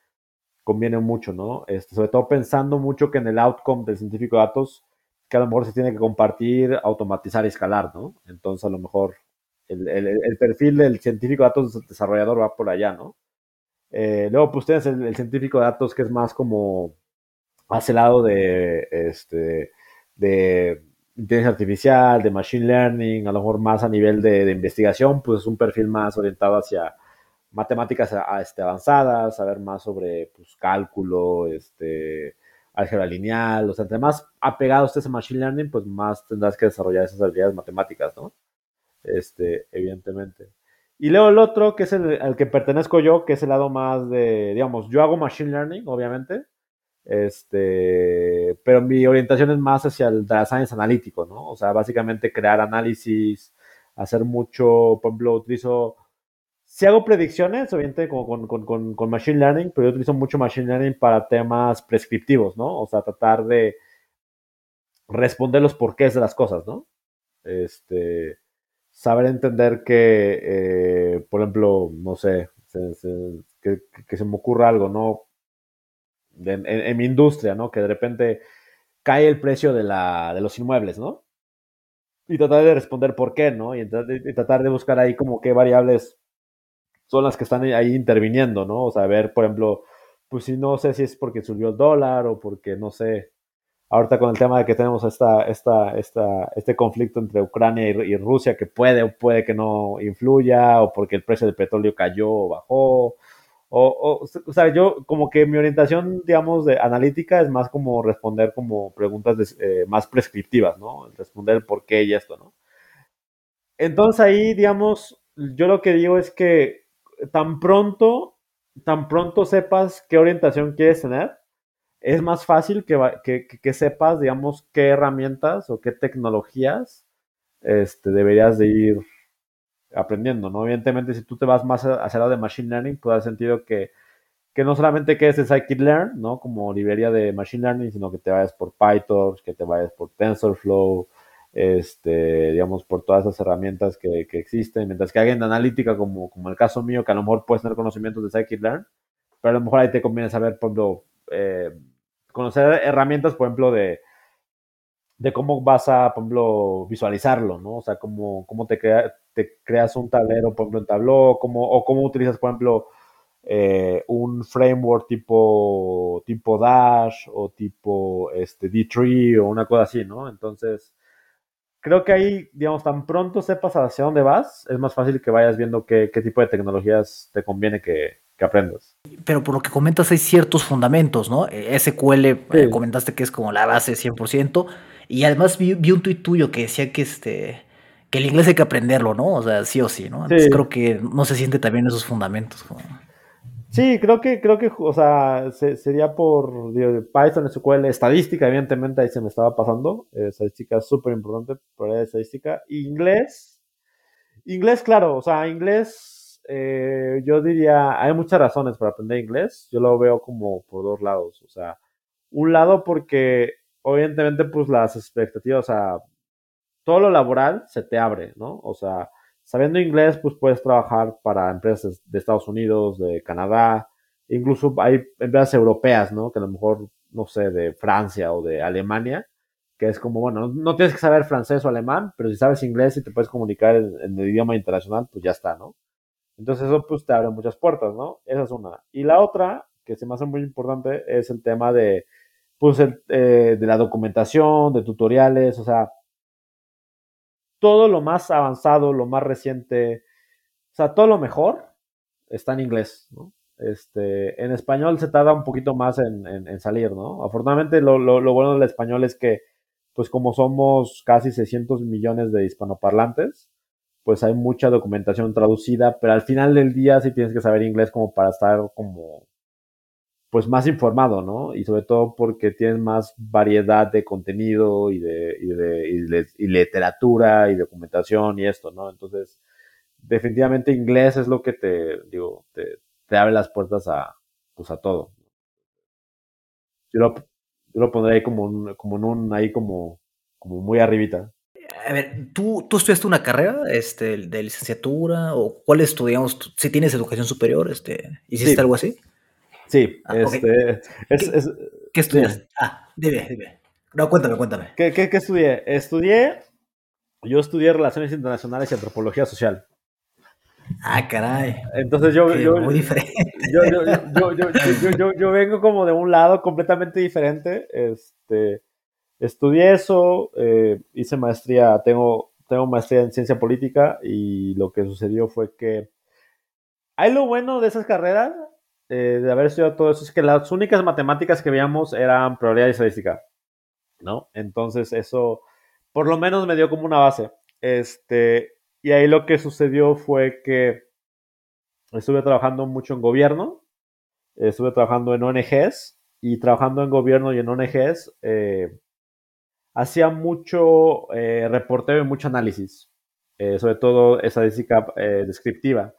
conviene mucho, ¿no? Este, sobre todo pensando mucho que en el outcome del científico de datos, que a lo mejor se tiene que compartir, automatizar y escalar, ¿no? Entonces, a lo mejor el, el, perfil del científico de datos desarrollador va por allá, ¿no? Eh, luego, pues ustedes, el, científico de datos que es más como hacia el lado de, este, de inteligencia artificial, de machine learning, a lo mejor más a nivel de, de investigación, pues es un perfil más orientado hacia matemáticas este, avanzadas, saber más sobre pues, cálculo, este, álgebra lineal, o sea, entre más apegado estés a Machine Learning, pues más tendrás que desarrollar esas habilidades matemáticas, ¿no? Este, evidentemente. Y luego el otro, que es el al que pertenezco yo, que es el lado más de, digamos, yo hago Machine Learning, obviamente, este, pero mi orientación es más hacia el data science analítico, ¿no? O sea, básicamente crear análisis, hacer mucho, por ejemplo, utilizo si hago predicciones, obviamente con, con, con, Machine Learning, pero yo utilizo mucho Machine Learning para temas prescriptivos, ¿no? O sea, tratar de responder los porqués de las cosas, ¿no? Este, saber entender que, eh, por ejemplo, no sé, que, se me ocurra algo, ¿no? En, mi industria, ¿no? Que de repente cae el precio de, la, de los inmuebles, ¿no? Y tratar de responder por qué, ¿no? Y, tratar de buscar ahí como qué variables son las que están ahí interviniendo, ¿no? O sea, ver, por ejemplo, pues si no sé si es porque subió el dólar o porque, no sé, ahorita con el tema de que tenemos esta, esta, esta, este conflicto entre Ucrania y, Rusia que puede o puede que no influya, o porque el precio del petróleo cayó o bajó. O, o, sea, yo como que mi orientación, digamos, de analítica es más como responder como preguntas eh, más prescriptivas, ¿no? Responder por qué y esto, ¿no? Entonces ahí, digamos, yo lo que digo es que tan pronto, tan pronto sepas qué orientación quieres tener, es más fácil que, que, sepas, digamos, qué herramientas o qué tecnologías este, deberías de ir aprendiendo, ¿no? Evidentemente, si tú te vas más hacia lado de Machine Learning, puede haber sentido que, que no solamente quedes en Scikit-Learn, ¿no? Como librería de Machine Learning, sino que te vayas por Python, que te vayas por TensorFlow, este, digamos, por todas esas herramientas que, que existen, mientras que alguien de analítica, como, como el caso mío, que a lo mejor puedes tener conocimientos de Scikit-Learn, pero a lo mejor ahí te conviene saber, por ejemplo, eh, conocer herramientas, por ejemplo, de, de cómo vas a, por ejemplo, visualizarlo, ¿no? O sea, cómo, cómo te, crea, te creas un tablero, por ejemplo, en Tableau, cómo, o cómo utilizas, por ejemplo, eh, un framework tipo, tipo Dash o tipo este, D3 o una cosa así, ¿no? Entonces, creo que ahí, digamos, tan pronto sepas hacia dónde vas, es más fácil que vayas viendo qué, qué tipo de tecnologías te conviene que, que aprendas. Pero por lo que comentas hay ciertos fundamentos, ¿no? E, SQL eh, comentaste que es como la base 100%, y además vi, un tuit tuyo que decía que este que el inglés hay que aprenderlo, ¿no? O sea, sí o sí, ¿no? Entonces creo que no se siente también esos fundamentos. Sí, creo que, creo que, o sea, sería por Python, SQL, estadística, evidentemente ahí se me estaba pasando. Eh, estadística es súper importante, pero estadística. Inglés, inglés, claro, o sea, inglés eh, yo diría, hay muchas razones para aprender inglés. Yo lo veo como por dos lados. O sea, un lado porque obviamente pues las expectativas, o sea, todo lo laboral se te abre, ¿no? O sea, sabiendo inglés pues puedes trabajar para empresas de Estados Unidos, de Canadá, incluso hay empresas europeas, ¿no? Que a lo mejor, no sé, de Francia o de Alemania, que es como, bueno, no tienes que saber francés o alemán, pero si sabes inglés y te puedes comunicar en el idioma internacional, pues ya está, ¿no? Entonces eso pues te abre muchas puertas, ¿no? Esa es una. Y la otra, que se me hace muy importante, es el tema de, pues, eh, de la documentación, de tutoriales, o sea, todo lo más avanzado, lo más reciente, o sea, todo lo mejor está en inglés, ¿no? Este, en español se tarda un poquito más en, salir, ¿no? Afortunadamente lo, lo, lo, bueno del español es que, pues como somos casi 600 millones de hispanoparlantes, pues hay mucha documentación traducida, pero al final del día sí tienes que saber inglés como para estar como pues más informado, ¿no? Y sobre todo porque tienes más variedad de contenido y de, y de, y literatura y documentación y esto, ¿no? Entonces, definitivamente inglés es lo que te, digo, te, te abre las puertas a, pues a todo. Yo lo, yo lo pondré ahí como, un, como en un, ahí como, como muy arribita a ver, ¿tú, tú estudiaste una carrera este, de licenciatura o cuál estudiamos? Si tienes educación superior, este, ¿hiciste algo así? Sí, ah, este, ¿Qué, estudiaste? Ah, dime, dime. No, cuéntame, cuéntame. ¿Qué, qué, estudié? Estudié, yo estudié Relaciones Internacionales y Antropología Social. Ah, caray. Entonces yo, yo, muy diferente. Yo, yo, yo, vengo como de un lado completamente diferente. Este, Estudié eso, eh, hice maestría, tengo, tengo maestría en ciencia política y lo que sucedió fue que hay lo bueno de esas carreras, eh, de haber estudiado todo eso, es que las únicas matemáticas que veíamos eran probabilidad y estadística, ¿no? Entonces eso por lo menos me dio como una base. Este, y ahí lo que sucedió fue que estuve trabajando mucho en gobierno, estuve trabajando en ONGs y trabajando en gobierno y en ONGs. Eh, hacía mucho eh, reporteo y mucho análisis, eh, sobre todo estadística eh, descriptiva.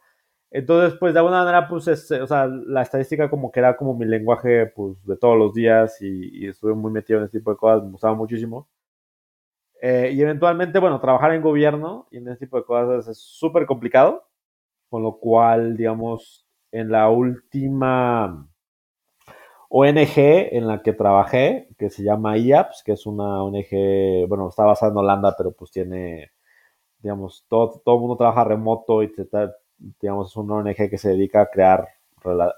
Entonces, pues de alguna manera, pues, o sea, la estadística como que era como mi lenguaje, pues, de todos los días y, estuve muy metido en ese tipo de cosas, me gustaba muchísimo. Eh, y eventualmente, bueno, trabajar en gobierno y en ese tipo de cosas es súper complicado, con lo cual, digamos, en la última ONG en la que trabajé, que se llama IAPS, que es una ONG, bueno, está basada en Holanda, pero pues tiene, digamos, todo, todo el mundo trabaja remoto y digamos, es una ONG que se dedica a crear,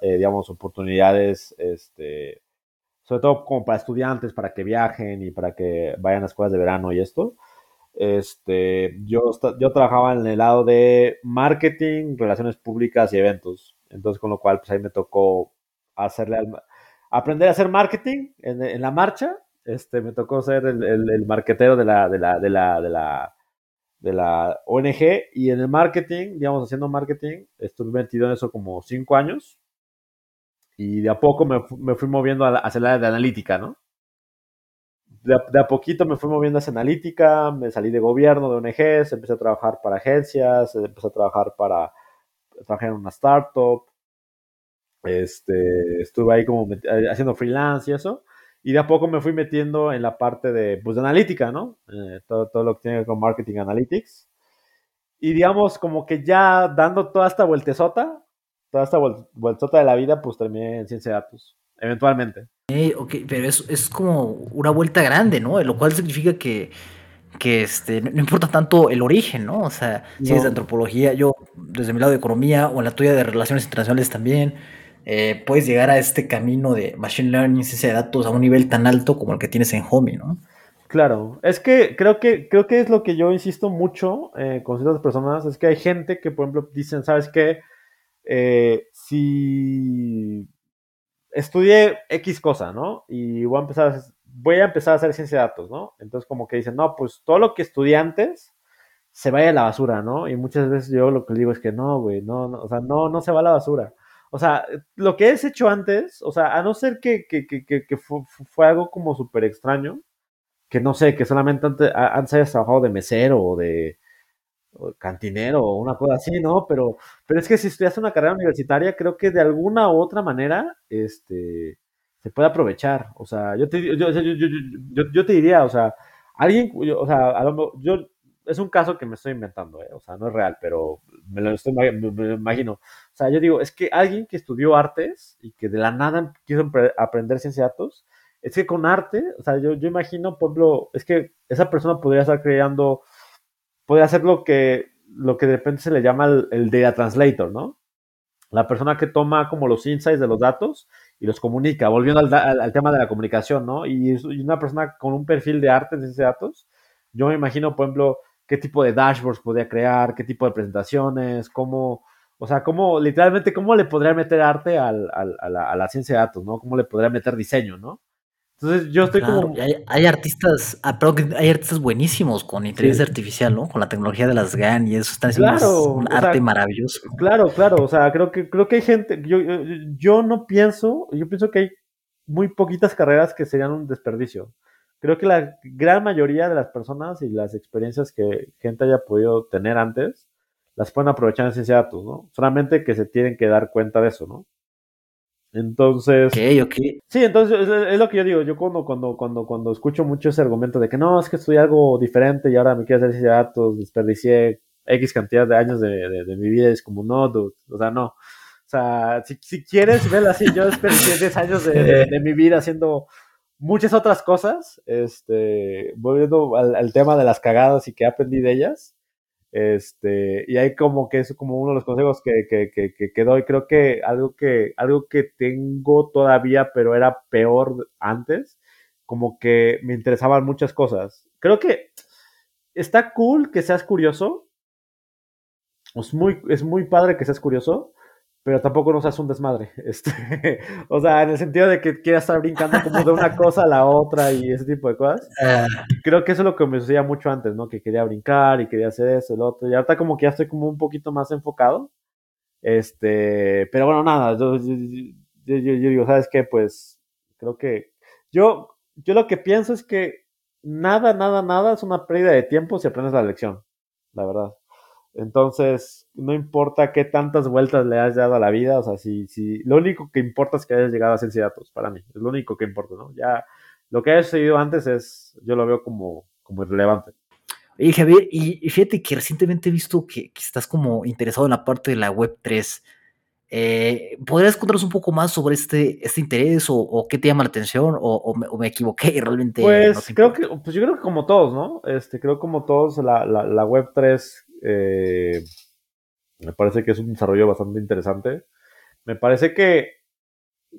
eh, digamos, oportunidades, este, sobre todo como para estudiantes, para que viajen y para que vayan a escuelas de verano y esto. Este, yo, yo trabajaba en el lado de marketing, relaciones públicas y eventos. Entonces, con lo cual, pues ahí me tocó hacerle al, aprender a hacer marketing en, la marcha. Este, me tocó ser el, el, marketero de la, de la, de la, de la, de la ONG y en el marketing, digamos, haciendo marketing, estuve metido en eso como cinco años y de a poco me, me fui moviendo hacia el área de analítica, ¿no? De a, de a, poquito me fui moviendo hacia analítica, me salí de gobierno, de ONGs, empecé a trabajar para agencias, empecé a trabajar para, trabajar en una startup, este, estuve ahí como eh, haciendo freelance y eso. Y de a poco me fui metiendo en la parte de, pues, de analítica, ¿no? Eh, todo, todo, lo que tiene que ver con marketing analytics. Y digamos, como que ya dando toda esta vueltezota, toda esta vueltezota de la vida, pues terminé en ciencia de datos, eventualmente. ok, pero es, es como una vuelta grande, ¿no? Lo cual significa que que este, no, importa tanto el origen, ¿no? O sea, si es de antropología, yo desde mi lado de economía o en la tuya de relaciones internacionales también, eh, puedes llegar a este camino de machine learning, ciencia de datos a un nivel tan alto como el que tienes en Homey, ¿no? Claro, es que creo que creo que es lo que yo insisto mucho eh, con ciertas personas, es que hay gente que, por ejemplo, dicen, ¿sabes qué? Eh, si estudié X cosa, ¿no? Y voy a empezar a, voy a empezar a hacer ciencia de datos, ¿no? Entonces como que dicen, no, pues todo lo que estudié antes se vaya a la basura, ¿no? Y muchas veces yo lo que digo es que no, güey, no, no, o sea, no, no se va a la basura. O sea, lo que has hecho antes, o sea, a no ser que, que, que, que fue, algo como súper extraño, que no sé, que solamente antes, antes hayas trabajado de mesero o de, cantinero o una cosa así, ¿no? Pero, pero es que si estudias una carrera universitaria, creo que de alguna u otra manera, este, se puede aprovechar. O sea, yo te, yo, yo, yo, yo te diría, o sea, alguien, o sea, a lo, yo, es un caso que me estoy inventando, ¿eh? o sea, no es real, pero me lo, estoy, me, lo imagino. O sea, yo digo, es que alguien que estudió artes y que de la nada quiso aprender ciencia de datos, es que con arte, o sea, yo, yo imagino, por ejemplo, es que esa persona podría estar creando, podría hacer lo que, lo que de repente se le llama el, el data translator, ¿no? La persona que toma como los insights de los datos y los comunica, volviendo al, al, tema de la comunicación, ¿no? Y, y, una persona con un perfil de arte en ciencia de datos, yo me imagino, por ejemplo, qué tipo de dashboards podría crear, qué tipo de presentaciones, cómo, o sea, cómo, literalmente, cómo le podría meter arte al, al, a, la, a, la, ciencia de datos, ¿no? Cómo le podría meter diseño, ¿no? Entonces yo estoy como... Hay, hay, artistas, ah, hay artistas buenísimos con inteligencia sí. artificial, ¿no? Con la tecnología de las GAN y eso, están haciendo claro, un arte sea, maravilloso. Claro, claro, o sea, creo que, creo que hay gente, yo, yo, yo no pienso, yo pienso que hay muy poquitas carreras que serían un desperdicio creo que la gran mayoría de las personas y las experiencias que gente haya podido tener antes, las pueden aprovechar en ciencia de datos, ¿no? Solamente que se tienen que dar cuenta de eso, ¿no? Entonces. Ok, ok. Sí, entonces es, es, lo que yo digo. Yo cuando, cuando, cuando, cuando escucho mucho ese argumento de que no, es que estudié algo diferente y ahora me quiero hacer ciencia de datos, desperdicié X cantidad de años de, de, de mi vida, es como no, dude. O sea, no. O sea, si, si quieres verlo así, yo desperdicié 10 años de, de mi vida haciendo muchas otras cosas, este, volviendo al, al, tema de las cagadas y que aprendí de ellas, este, y hay como que es como uno de los consejos que, que, que, que, doy, creo que algo que, algo que tengo todavía, pero era peor antes, como que me interesaban muchas cosas. Creo que está cool que seas curioso, es muy, es muy padre que seas curioso, pero tampoco nos hace un desmadre. Este, o sea, en el sentido de que quieras estar brincando como de una cosa a la otra y ese tipo de cosas. Uh, Creo que eso es lo que me sucedía mucho antes, ¿no? Que quería brincar y quería hacer eso, el otro. Y ahorita como que ya estoy como un poquito más enfocado. Este, pero bueno, nada, yo, yo, yo, yo digo, ¿sabes qué? Pues creo que yo, yo lo que pienso es que nada, nada, nada es una pérdida de tiempo si aprendes la lección, la verdad. Entonces, no importa qué tantas vueltas le has dado a la vida, o sea, si, si, lo único que importa es que hayas llegado a de datos, para mí, es lo único que importa, ¿no? Ya, lo que hayas seguido antes es, yo lo veo como, como irrelevante. Y Javier, y fíjate que recientemente he visto que, que, estás como interesado en la parte de la Web 3. Eh, ¿Podrías contarnos un poco más sobre este, este interés o, o qué te llama la atención o, o, me, o me, equivoqué y realmente? Pues no creo que, pues yo creo que como todos, ¿no? Este, creo como todos la, la, la Web 3 eh, me parece que es un desarrollo bastante interesante. Me parece que,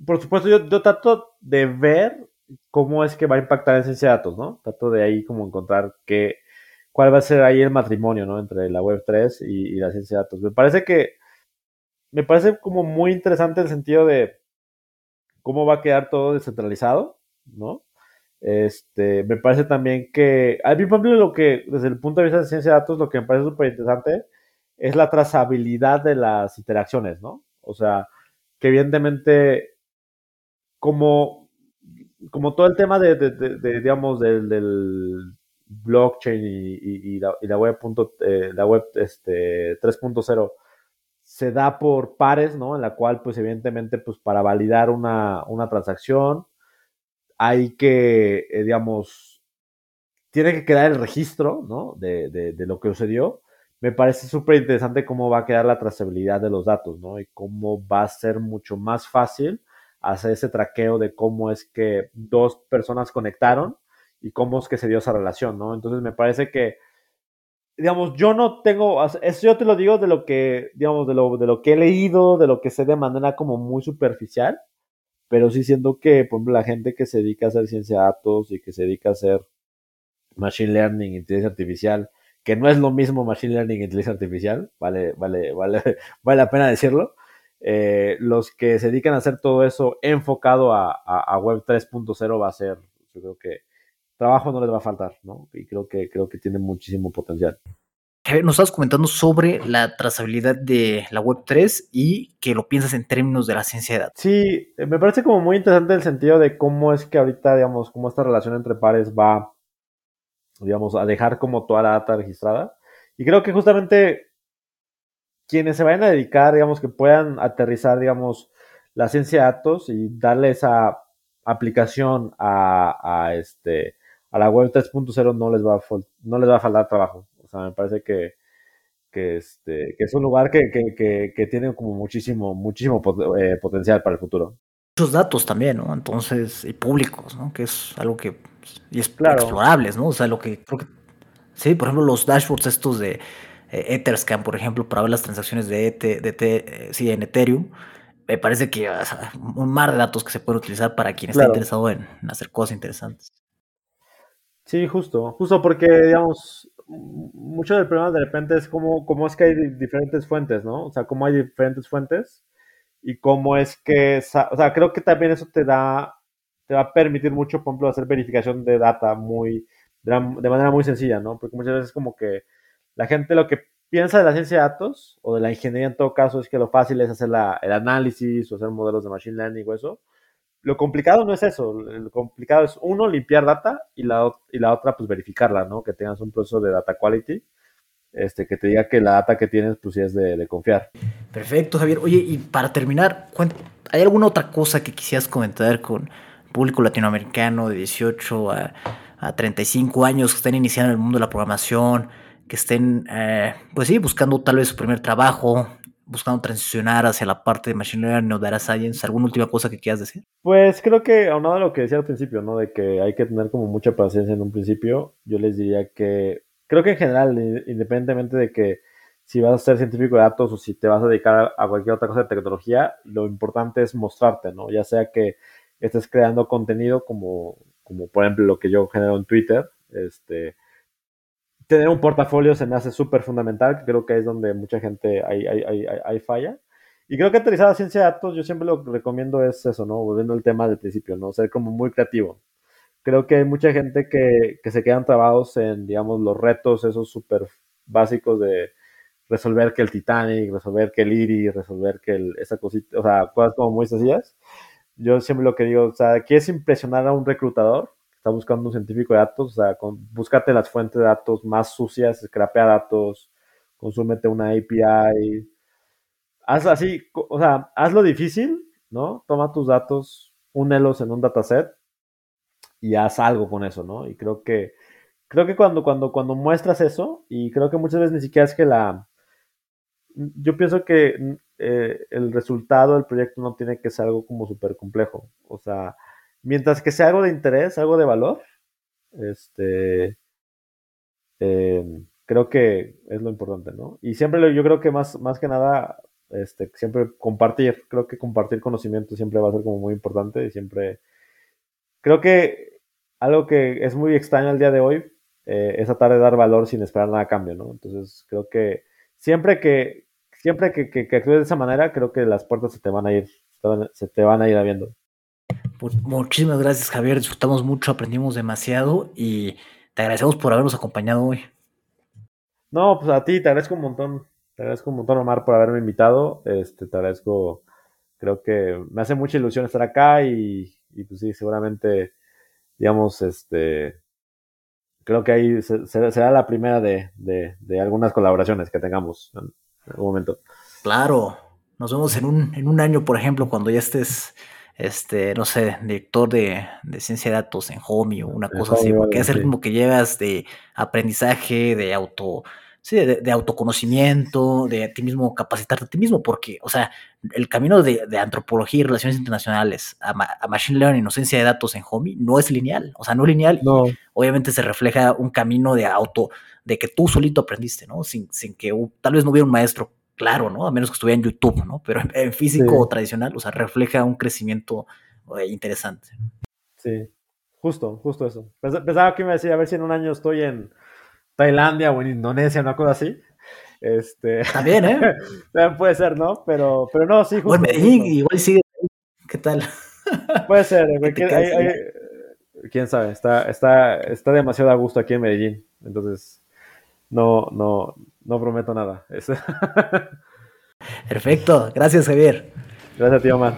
por supuesto, yo, trato de ver cómo es que va a impactar en ciencia de datos, ¿no? Trato de ahí como encontrar qué, cuál va a ser ahí el matrimonio, ¿no? Entre la Web 3 y, y la ciencia de datos. Me parece que, me parece como muy interesante el sentido de cómo va a quedar todo descentralizado, ¿no? Este, me parece también que, a mí, por ejemplo, lo que, desde el punto de vista de ciencia de datos, lo que me parece súper interesante es la trazabilidad de las interacciones, ¿no? O sea, que evidentemente, como, como todo el tema de, de, digamos, del, del, blockchain y la, web, punto, eh, la web este, 3.0 se da por pares, ¿no? En la cual, pues, evidentemente, pues, para validar una, una transacción, hay que, eh, digamos, tiene que quedar el registro, ¿no? De, de, lo que sucedió. Me parece súper interesante cómo va a quedar la trazabilidad de los datos, ¿no? Y cómo va a ser mucho más fácil hacer ese traqueo de cómo es que dos personas conectaron y cómo es que se dio esa relación, ¿no? Entonces me parece que, digamos, yo no tengo, eso yo te lo digo de lo que, digamos, de lo, de lo que he leído, de lo que sé de manera como muy superficial, pero sí siento que, por ejemplo, la gente que se dedica a hacer ciencia de datos y que se dedica a hacer machine learning, inteligencia artificial, que no es lo mismo machine learning e inteligencia artificial, vale, vale, vale, vale la pena decirlo. Eh, los que se dedican a hacer todo eso enfocado a, a, a Web 3.0 va a ser, yo creo que trabajo no les va a faltar, ¿no? Y creo que, creo que tiene muchísimo potencial. Nos estabas comentando sobre la trazabilidad de la Web3 y que lo piensas en términos de la ciencia de datos. Sí, me parece como muy interesante el sentido de cómo es que ahorita, digamos, cómo esta relación entre pares va, digamos, a dejar como toda la data registrada. Y creo que justamente quienes se vayan a dedicar, digamos, que puedan aterrizar, digamos, la ciencia de datos y darle esa aplicación a, a este, a la web 3.0 no les va no les va a faltar trabajo. Sea, me parece que, que, este, que es un lugar que, que, que, tiene como muchísimo, muchísimo eh, potencial para el futuro. Muchos datos también, ¿no? Entonces, y públicos, ¿no? Que es algo que y es claro. explorables, ¿no? O sea, lo que creo que sí, por ejemplo, los dashboards estos de eh, Etherscan, por ejemplo, para ver las transacciones de, ET, de T, eh, sí, en Ethereum, me parece que o sea, un mar de datos que se puede utilizar para quien claro. está interesado en, en hacer cosas interesantes. Sí, justo, justo porque, digamos, mucho del problema de repente es cómo, cómo es que hay diferentes fuentes, ¿no? O sea, cómo hay diferentes fuentes y cómo es que, o sea, creo que también eso te da, te va a permitir mucho, por ejemplo, hacer verificación de data muy, de, manera muy sencilla, ¿no? Porque muchas veces como que la gente lo que piensa de la ciencia de datos o de la ingeniería en todo caso es que lo fácil es hacer la, el análisis o hacer modelos de machine learning o eso, lo complicado no es eso, lo complicado es uno, limpiar data y la, y la otra, pues verificarla, ¿no? Que tengas un proceso de data quality, este, que te diga que la data que tienes, pues sí es de, confiar. Perfecto, Javier. Oye, y para terminar, ¿hay alguna otra cosa que quisieras comentar con público latinoamericano de 18 a, a 35 años que estén iniciando el mundo de la programación, que estén, eh, pues sí, buscando tal vez su primer trabajo, buscando transicionar hacia la parte de Machine Learning o Data Science? ¿Alguna última cosa que quieras decir? Pues creo que, aunado a lo que decía al principio, ¿no? De que hay que tener como mucha paciencia en un principio, yo les diría que, creo que en general, independientemente de que si vas a ser científico de datos o si te vas a dedicar a cualquier otra cosa de tecnología, lo importante es mostrarte, ¿no? Ya sea que estés creando contenido como, como por ejemplo lo que yo genero en Twitter, este, tener un portafolio se me hace súper fundamental, creo que es donde mucha gente hay, hay, hay, falla. Y creo que aterrizar a ciencia de datos, yo siempre lo recomiendo es eso, ¿no? Volviendo al tema del principio, ¿no? Ser como muy creativo. Creo que hay mucha gente que, que se quedan trabados en, digamos, los retos esos súper básicos de resolver que el Titanic, resolver que el Iris, resolver que el, esa cosita, o sea, cosas como muy sencillas. Yo siempre lo que digo, o sea, ¿quieres impresionar a un reclutador? Está buscando un científico de datos, o sea, con, búscate las fuentes de datos más sucias, scrapea datos, consúmete una API, haz así, o sea, hazlo difícil, ¿no? Toma tus datos, únelos en un dataset y haz algo con eso, ¿no? Y creo que, creo que cuando, cuando, cuando muestras eso, y creo que muchas veces ni siquiera es que la, yo pienso que eh, el resultado del proyecto no tiene que ser algo como súper complejo, o sea, mientras que sea algo de interés, algo de valor, este, em, creo que es lo importante, ¿no? Y siempre yo creo que más, más que nada, este, siempre compartir, creo que compartir conocimiento siempre va a ser como muy importante y siempre, creo que algo que es muy extraño al día de hoy eh, es tratar de dar valor sin esperar nada a cambio, ¿no? Entonces creo que siempre que, siempre que, que, actúes de esa manera, creo que las puertas se te van a ir, se te van a ir abriendo. Pues, muchísimas gracias, Javier. Disfrutamos mucho, aprendimos demasiado y te agradecemos por habernos acompañado hoy. No, pues a ti te agradezco un montón. Te agradezco un montón, Omar, por haberme invitado. Este, te agradezco, creo que me hace mucha ilusión estar acá y, pues sí, seguramente, digamos, este, creo que ahí será la primera de, de, algunas colaboraciones que tengamos en algún momento. Claro, nos vemos en un, en un año, por ejemplo, cuando ya estés este, no sé, director de, ciencia de datos en Homey o una cosa así, porque es el como que llevas de aprendizaje, de auto, sí, de, autoconocimiento, de a ti mismo capacitarte a ti mismo, porque, o sea, el camino de, antropología y relaciones internacionales a, Machine Learning o ciencia de datos en Homey no es lineal, o sea, no lineal, y obviamente se refleja un camino de auto, de que tú solito aprendiste, ¿no? Sin, sin que tal vez no hubiera un maestro claro, ¿no? A menos que estuviera en YouTube, ¿no? Pero en, físico tradicional, o sea, refleja un crecimiento eh, interesante. Sí, justo, justo eso. Pensaba que me decía, a ver si en un año estoy en Tailandia o en Indonesia, una cosa así. Este... También, ¿eh? Puede ser, ¿no? Pero, pero no, sí, justo. Bueno, Medellín, igual sigue. ¿Qué tal? Puede ser, quién sabe, está, está, está demasiado a gusto aquí en Medellín. Entonces, no, no, no prometo nada. Perfecto. Gracias, Javier. Gracias a ti, Omar.